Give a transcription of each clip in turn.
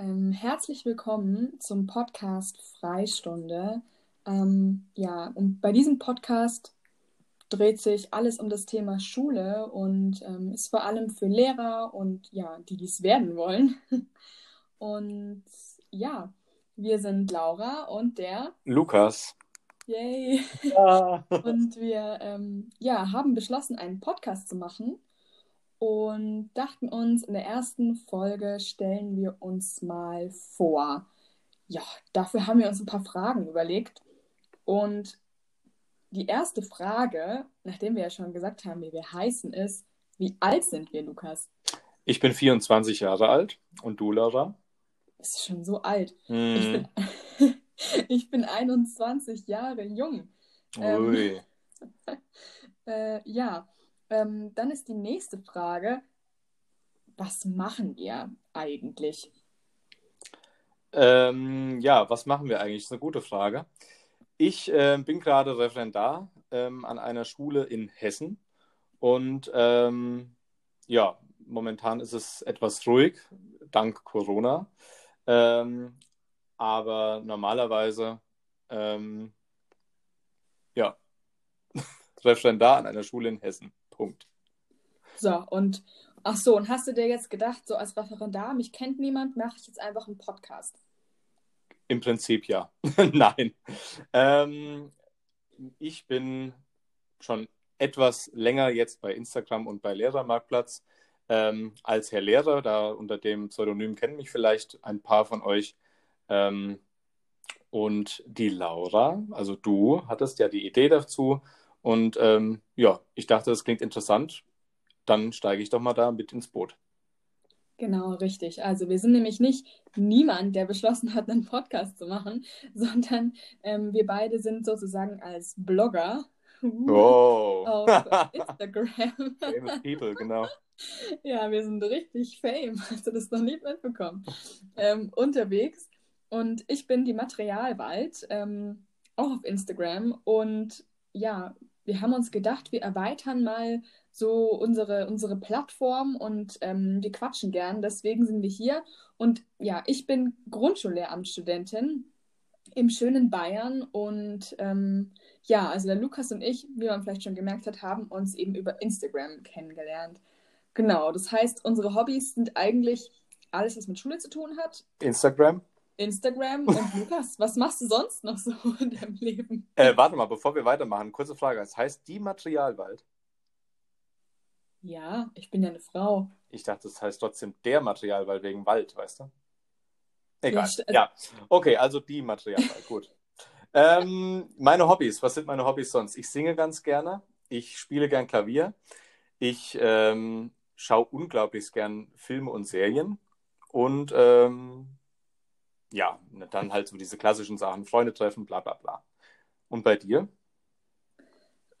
Ähm, herzlich willkommen zum Podcast Freistunde. Ähm, ja, und bei diesem Podcast dreht sich alles um das Thema Schule und ähm, ist vor allem für Lehrer und ja, die dies werden wollen. Und ja, wir sind Laura und der Lukas. Yay! Ja. Und wir ähm, ja, haben beschlossen, einen Podcast zu machen und dachten uns, in der ersten Folge stellen wir uns mal vor. Ja, dafür haben wir uns ein paar Fragen überlegt. Und die erste Frage, nachdem wir ja schon gesagt haben, wie wir heißen, ist, wie alt sind wir, Lukas? Ich bin 24 Jahre alt und du, Laura? Das ist schon so alt. Mm. Ich, bin, ich bin 21 Jahre jung. Ui. Ähm, äh, ja, ähm, dann ist die nächste Frage, was machen wir eigentlich? Ähm, ja, was machen wir eigentlich? Das ist eine gute Frage. Ich äh, bin gerade Referendar ähm, an einer Schule in Hessen und ähm, ja, momentan ist es etwas ruhig, dank Corona. Ähm, aber normalerweise, ähm, ja, Referendar an einer Schule in Hessen. Punkt. So, und ach so, und hast du dir jetzt gedacht, so als Referendar, mich kennt niemand, mache ich jetzt einfach einen Podcast? Im Prinzip ja. Nein. Ähm, ich bin schon etwas länger jetzt bei Instagram und bei Lehrermarktplatz ähm, als Herr Lehrer. Da unter dem Pseudonym kennen mich vielleicht ein paar von euch. Ähm, und die Laura, also du, hattest ja die Idee dazu. Und ähm, ja, ich dachte, das klingt interessant. Dann steige ich doch mal da mit ins Boot. Genau, richtig. Also wir sind nämlich nicht niemand, der beschlossen hat, einen Podcast zu machen, sondern ähm, wir beide sind sozusagen als Blogger oh. auf Instagram. Famous people, genau. Ja, wir sind richtig fame. Hast du das noch nicht mitbekommen? Ähm, unterwegs. Und ich bin die Materialwald, ähm, auch auf Instagram. Und ja, wir haben uns gedacht, wir erweitern mal so unsere, unsere Plattform und ähm, wir quatschen gern. Deswegen sind wir hier. Und ja, ich bin Grundschullehramtsstudentin im schönen Bayern und ähm, ja, also der Lukas und ich, wie man vielleicht schon gemerkt hat, haben uns eben über Instagram kennengelernt. Genau, das heißt, unsere Hobbys sind eigentlich alles, was mit Schule zu tun hat. Instagram. Instagram und Lukas, was machst du sonst noch so in deinem Leben? Äh, warte mal, bevor wir weitermachen, kurze Frage. Es heißt die Materialwald. Ja, ich bin ja eine Frau. Ich dachte, das heißt trotzdem der Materialwald wegen Wald, weißt du? Egal. Ja, ja. okay, also die Materialwald, gut. ähm, meine Hobbys, was sind meine Hobbys sonst? Ich singe ganz gerne, ich spiele gern Klavier, ich ähm, schaue unglaublich gern Filme und Serien und ähm, ja, dann halt so diese klassischen Sachen, Freunde treffen, bla bla bla. Und bei dir?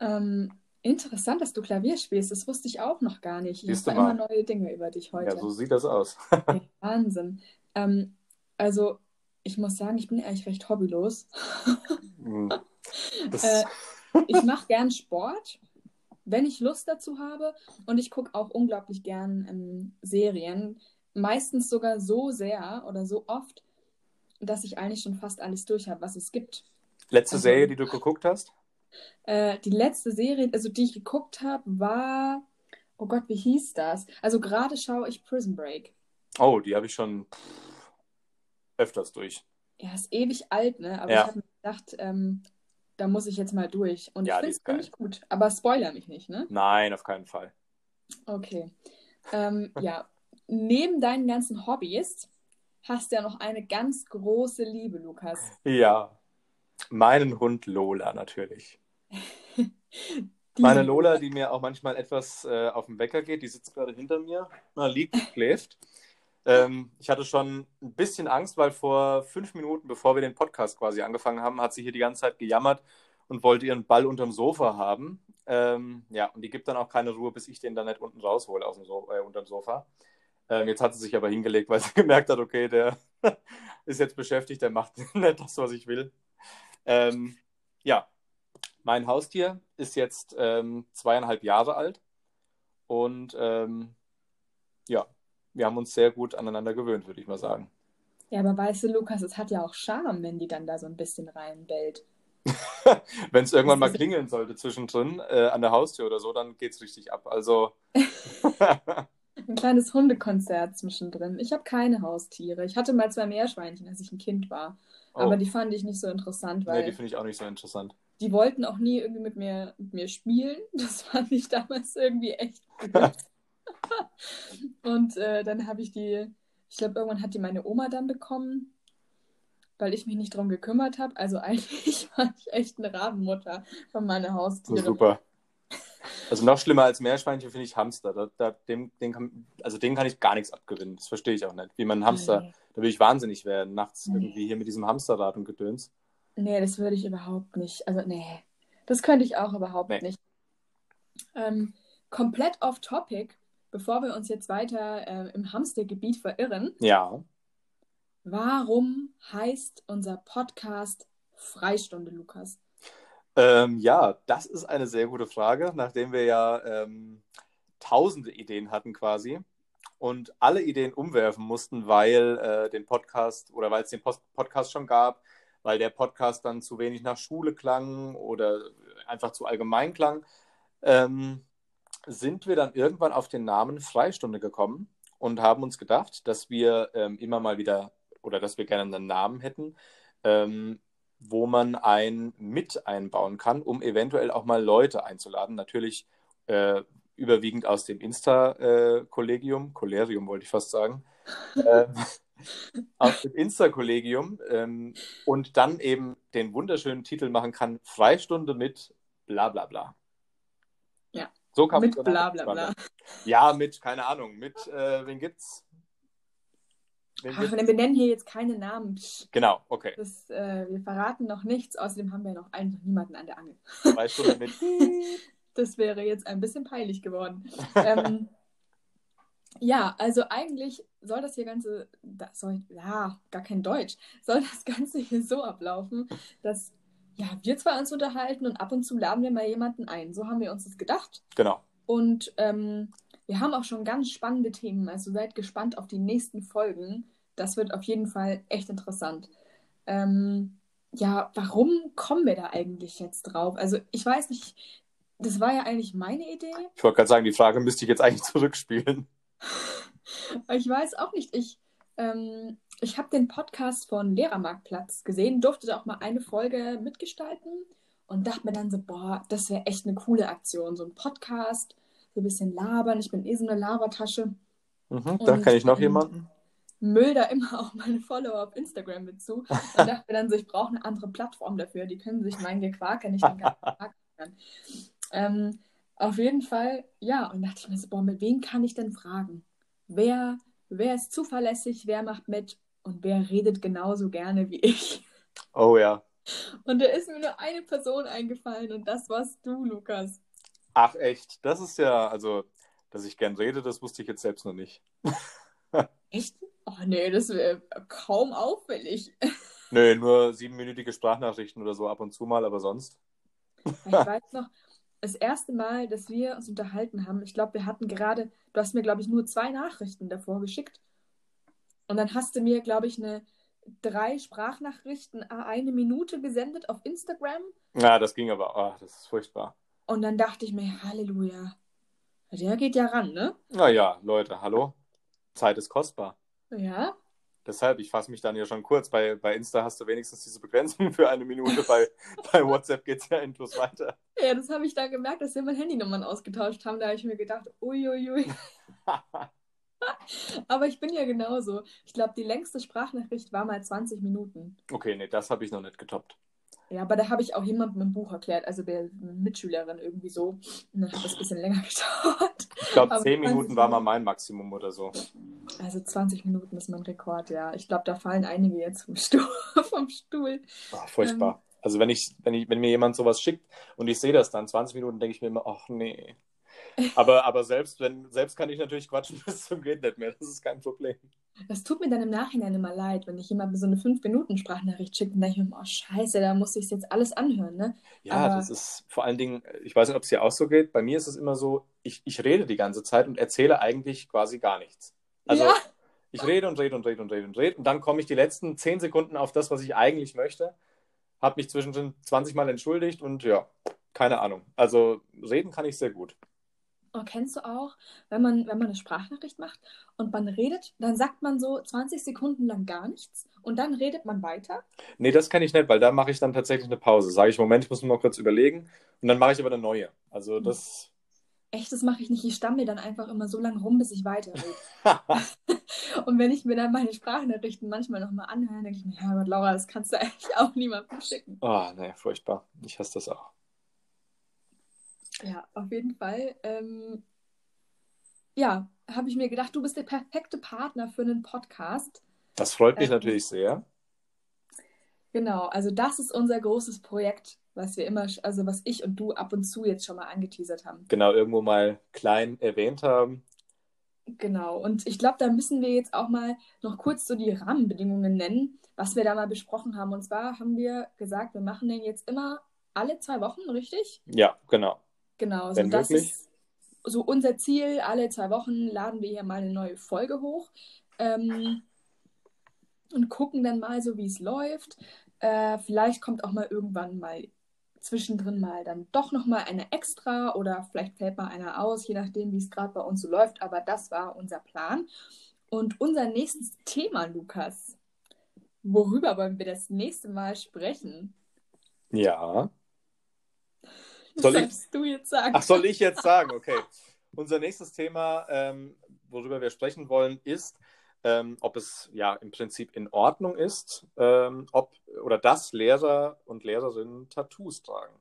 Ähm, interessant, dass du Klavier spielst. Das wusste ich auch noch gar nicht. Ich habe immer neue Dinge über dich heute. Ja, so sieht das aus. okay, Wahnsinn. Ähm, also, ich muss sagen, ich bin eigentlich recht hobbylos. Hm. äh, ich mache gern Sport, wenn ich Lust dazu habe. Und ich gucke auch unglaublich gern ähm, Serien. Meistens sogar so sehr oder so oft, dass ich eigentlich schon fast alles durch habe, was es gibt. Letzte also, Serie, die du geguckt hast? Äh, die letzte Serie, also die ich geguckt habe, war. Oh Gott, wie hieß das? Also gerade schaue ich Prison Break. Oh, die habe ich schon öfters durch. Ja, ist ewig alt, ne? Aber ja. ich habe mir gedacht, ähm, da muss ich jetzt mal durch. Und ja, ich finde es ziemlich gut. Aber spoiler mich nicht, ne? Nein, auf keinen Fall. Okay. Ähm, ja, neben deinen ganzen Hobbys hast du ja noch eine ganz große Liebe, Lukas. Ja, meinen Hund Lola natürlich. Meine Lola, die mir auch manchmal etwas äh, auf den Wecker geht, die sitzt gerade hinter mir, na, liegt, schläft. Ähm, ich hatte schon ein bisschen Angst, weil vor fünf Minuten, bevor wir den Podcast quasi angefangen haben, hat sie hier die ganze Zeit gejammert und wollte ihren Ball unterm Sofa haben. Ähm, ja, und die gibt dann auch keine Ruhe, bis ich den dann nicht unten raushole aus dem so äh, unterm Sofa. Ähm, jetzt hat sie sich aber hingelegt, weil sie gemerkt hat, okay, der ist jetzt beschäftigt, der macht nicht das, was ich will. Ähm, ja, mein Haustier ist jetzt ähm, zweieinhalb Jahre alt und ähm, ja, wir haben uns sehr gut aneinander gewöhnt, würde ich mal sagen. Ja, aber weißt du, Lukas, es hat ja auch Charme, wenn die dann da so ein bisschen reinbellt. wenn es irgendwann mal klingeln sollte zwischendrin äh, an der Haustür oder so, dann geht es richtig ab. Also. Ein kleines Hundekonzert zwischendrin. Ich habe keine Haustiere. Ich hatte mal zwei Meerschweinchen, als ich ein Kind war. Oh. Aber die fand ich nicht so interessant, weil. Nee, die finde ich auch nicht so interessant. Die wollten auch nie irgendwie mit mir, mit mir spielen. Das fand ich damals irgendwie echt gut. Und äh, dann habe ich die, ich glaube, irgendwann hat die meine Oma dann bekommen, weil ich mich nicht darum gekümmert habe. Also eigentlich war ich echt eine Rabenmutter von meiner Haustiere. super. Also noch schlimmer als Meerschweinchen finde ich Hamster. Da, da, dem, den kann, also den kann ich gar nichts abgewinnen. Das verstehe ich auch nicht. Wie man Hamster, nee. da will ich wahnsinnig werden, nachts nee. irgendwie hier mit diesem Hamsterrad und Gedöns. Nee, das würde ich überhaupt nicht. Also nee, das könnte ich auch überhaupt nee. nicht. Ähm, komplett off topic, bevor wir uns jetzt weiter äh, im Hamstergebiet verirren. Ja. Warum heißt unser Podcast Freistunde, Lukas? Ähm, ja, das ist eine sehr gute Frage, nachdem wir ja ähm, tausende Ideen hatten quasi und alle Ideen umwerfen mussten, weil äh, den Podcast oder weil es den Post Podcast schon gab, weil der Podcast dann zu wenig nach Schule klang oder einfach zu allgemein klang, ähm, sind wir dann irgendwann auf den Namen Freistunde gekommen und haben uns gedacht, dass wir ähm, immer mal wieder oder dass wir gerne einen Namen hätten, ähm, wo man ein mit einbauen kann, um eventuell auch mal Leute einzuladen. Natürlich äh, überwiegend aus dem Insta-Kollegium, Kollegium wollte ich fast sagen, äh, aus dem Insta-Kollegium ähm, und dann eben den wunderschönen Titel machen kann, Freistunde mit bla bla bla. Ja. So kann mit bla bla bla. Ja, mit, keine Ahnung, mit, äh, wen gibt's? Ach, wir nennen hier jetzt keine Namen. Genau, okay. Das, äh, wir verraten noch nichts, außerdem haben wir noch eigentlich niemanden an der Angel. Weißt du damit? das wäre jetzt ein bisschen peinlich geworden. ähm, ja, also eigentlich soll das hier Ganze, das soll, ja, gar kein Deutsch, soll das Ganze hier so ablaufen, dass ja, wir zwei uns unterhalten und ab und zu laden wir mal jemanden ein. So haben wir uns das gedacht. Genau. Und ähm, wir haben auch schon ganz spannende Themen, also seid gespannt auf die nächsten Folgen. Das wird auf jeden Fall echt interessant. Ähm, ja, warum kommen wir da eigentlich jetzt drauf? Also ich weiß nicht, das war ja eigentlich meine Idee. Ich wollte gerade sagen, die Frage müsste ich jetzt eigentlich zurückspielen. ich weiß auch nicht. Ich, ähm, ich habe den Podcast von Lehrermarktplatz gesehen, durfte da auch mal eine Folge mitgestalten und dachte mir dann so, boah, das wäre echt eine coole Aktion. So ein Podcast so ein bisschen labern. Ich bin eh so eine Labertasche. Mhm, da kenne ich noch ähm, jemanden. Müll da immer auch meine Follower auf Instagram mit zu. Und dachte mir dann so, ich brauche eine andere Plattform dafür. Die können sich mein Gequake nicht den ganzen Tag hören. Ähm, auf jeden Fall, ja. Und dachte ich mir so, boah, mit wem kann ich denn fragen? Wer, wer ist zuverlässig, wer macht mit und wer redet genauso gerne wie ich? Oh ja. Und da ist mir nur eine Person eingefallen und das warst du, Lukas. Ach echt, das ist ja, also, dass ich gern rede, das wusste ich jetzt selbst noch nicht. echt? Oh nee, das wäre kaum auffällig. Nö, nur siebenminütige Sprachnachrichten oder so ab und zu mal, aber sonst. ich weiß noch, das erste Mal, dass wir uns unterhalten haben, ich glaube, wir hatten gerade, du hast mir, glaube ich, nur zwei Nachrichten davor geschickt. Und dann hast du mir, glaube ich, eine drei Sprachnachrichten eine Minute gesendet auf Instagram. Ja, das ging aber, oh, das ist furchtbar. Und dann dachte ich mir, Halleluja. Der geht ja ran, ne? Naja, Leute, hallo. Zeit ist kostbar. Ja. Deshalb, ich fasse mich dann ja schon kurz. Bei, bei Insta hast du wenigstens diese Begrenzung für eine Minute. bei, bei WhatsApp geht es ja endlos weiter. Ja, das habe ich da gemerkt, dass wir mal Handynummern ausgetauscht haben. Da habe ich mir gedacht, uiuiui. Aber ich bin ja genauso. Ich glaube, die längste Sprachnachricht war mal 20 Minuten. Okay, nee, das habe ich noch nicht getoppt. Ja, aber da habe ich auch jemandem im Buch erklärt, also der Mitschülerin irgendwie so. Und dann hat das ein bisschen länger gedauert. Ich glaube, 10 Minuten war mal mein Maximum oder so. Also 20 Minuten ist mein Rekord, ja. Ich glaube, da fallen einige jetzt vom Stuhl. vom Stuhl. Oh, furchtbar. Ähm, also wenn ich, wenn ich, wenn mir jemand sowas schickt und ich sehe das dann, 20 Minuten, denke ich mir immer, ach nee. Aber, aber selbst, wenn, selbst kann ich natürlich quatschen bis zum geht nicht mehr. Das ist kein Problem. Das tut mir dann im Nachhinein immer leid, wenn ich jemandem so eine 5-Minuten-Sprachnachricht schicke und denke ich mir, oh scheiße, da muss ich es jetzt alles anhören, ne? Ja, aber... das ist vor allen Dingen, ich weiß nicht, ob es dir auch so geht, bei mir ist es immer so, ich, ich rede die ganze Zeit und erzähle eigentlich quasi gar nichts. Also, ja. Ich rede und rede und rede und rede und rede und dann komme ich die letzten zehn Sekunden auf das, was ich eigentlich möchte. Habe mich zwischendrin 20 Mal entschuldigt und ja, keine Ahnung. Also reden kann ich sehr gut. Und kennst du auch, wenn man, wenn man eine Sprachnachricht macht und man redet, dann sagt man so 20 Sekunden lang gar nichts und dann redet man weiter? Nee, das kenne ich nicht, weil da mache ich dann tatsächlich eine Pause. Sage ich, Moment, ich muss nur mal kurz überlegen und dann mache ich aber eine neue. Also hm. das. Echt, das mache ich nicht. Ich stammel dann einfach immer so lange rum, bis ich weiterrede. und wenn ich mir dann meine Sprachnachrichten manchmal nochmal anhöre, denke ich mir, ja Gott, Laura, das kannst du eigentlich auch niemandem schicken. Oh, nee, furchtbar. Ich hasse das auch. Ja, auf jeden Fall. Ähm, ja, habe ich mir gedacht, du bist der perfekte Partner für einen Podcast. Das freut mich ähm, natürlich sehr. Genau, also das ist unser großes Projekt, was wir immer, also was ich und du ab und zu jetzt schon mal angeteasert haben. Genau, irgendwo mal klein erwähnt haben. Genau, und ich glaube, da müssen wir jetzt auch mal noch kurz so die Rahmenbedingungen nennen, was wir da mal besprochen haben. Und zwar haben wir gesagt, wir machen den jetzt immer alle zwei Wochen, richtig? Ja, genau. Genau, so das ist so unser Ziel. Alle zwei Wochen laden wir hier mal eine neue Folge hoch ähm, und gucken dann mal so, wie es läuft. Äh, vielleicht kommt auch mal irgendwann mal zwischendrin mal dann doch noch mal eine extra oder vielleicht fällt mal einer aus, je nachdem, wie es gerade bei uns so läuft. Aber das war unser Plan. Und unser nächstes Thema, Lukas, worüber wollen wir das nächste Mal sprechen? Ja. Soll ich? du jetzt sagen? Ach, soll ich jetzt sagen? Okay. Unser nächstes Thema, ähm, worüber wir sprechen wollen, ist, ähm, ob es ja im Prinzip in Ordnung ist, ähm, ob oder dass Lehrer und Lehrerinnen Tattoos tragen.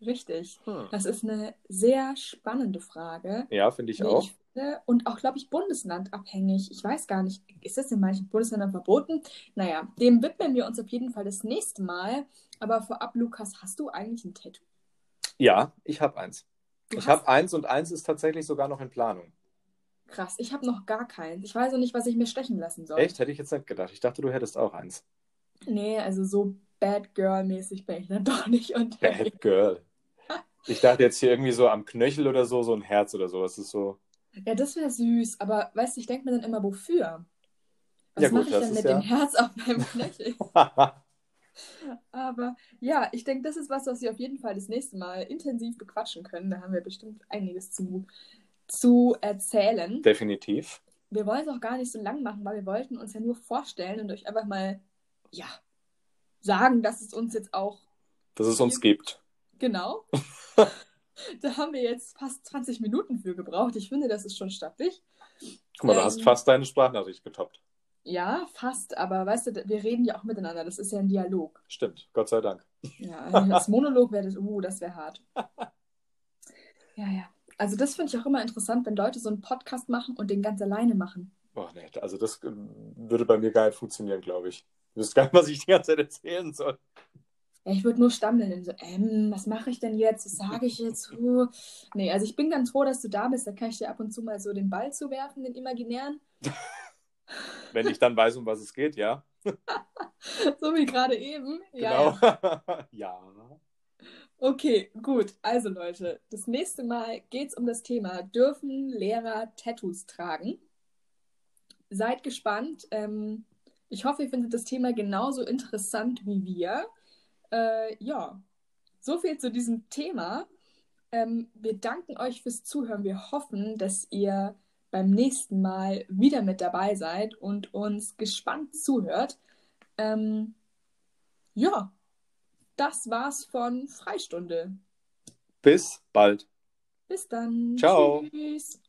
Richtig. Hm. Das ist eine sehr spannende Frage. Ja, finde ich auch. Ich finde, und auch, glaube ich, bundeslandabhängig. Ich weiß gar nicht, ist das in manchen Bundesländern verboten? Naja, dem widmen wir uns auf jeden Fall das nächste Mal. Aber vorab, Lukas, hast du eigentlich ein Tattoo? Ja, ich habe eins. Du ich habe eins und eins ist tatsächlich sogar noch in Planung. Krass, ich habe noch gar keins. Ich weiß auch nicht, was ich mir stechen lassen soll. Echt? Hätte ich jetzt nicht gedacht. Ich dachte, du hättest auch eins. Nee, also so Bad Girl-mäßig bin ich dann doch nicht unterwegs. Bad Girl. Ich dachte jetzt hier irgendwie so am Knöchel oder so, so ein Herz oder so. Das ist so. Ja, das wäre süß, aber weißt du, ich denke mir dann immer, wofür? Was ja, mache ich denn mit ja... dem Herz auf meinem Knöchel? Aber ja, ich denke, das ist was, was wir auf jeden Fall das nächste Mal intensiv bequatschen können. Da haben wir bestimmt einiges zu, zu erzählen. Definitiv. Wir wollen es auch gar nicht so lang machen, weil wir wollten uns ja nur vorstellen und euch einfach mal, ja, sagen, dass es uns jetzt auch. Dass es uns gibt. Genau. da haben wir jetzt fast 20 Minuten für gebraucht. Ich finde, das ist schon stattlich. Guck mal, ähm, du hast ähm, fast deine Sprachnachricht getoppt. Ja, fast, aber weißt du, wir reden ja auch miteinander. Das ist ja ein Dialog. Stimmt, Gott sei Dank. Ja, das Monolog wäre das, uh, das wäre hart. Ja, ja. Also das finde ich auch immer interessant, wenn Leute so einen Podcast machen und den ganz alleine machen. Oh nee, also das äh, würde bei mir gar nicht funktionieren, glaube ich. Ich wüsste gar nicht, was ich die ganze Zeit erzählen soll. Ja, ich würde nur stammeln. So, ähm, was mache ich denn jetzt? Was sage ich jetzt? Uh. Nee, also ich bin ganz froh, dass du da bist. Da kann ich dir ab und zu mal so den Ball zuwerfen, den imaginären. Wenn ich dann weiß, um was es geht, ja. so wie gerade eben. Genau. Ja. ja. Okay, gut. Also Leute, das nächste Mal geht es um das Thema, dürfen Lehrer Tattoos tragen? Seid gespannt. Ähm, ich hoffe, ihr findet das Thema genauso interessant wie wir. Äh, ja, so viel zu diesem Thema. Ähm, wir danken euch fürs Zuhören. Wir hoffen, dass ihr beim nächsten Mal wieder mit dabei seid und uns gespannt zuhört. Ähm, ja, das war's von Freistunde. Bis bald. Bis dann. Ciao. Tschüss.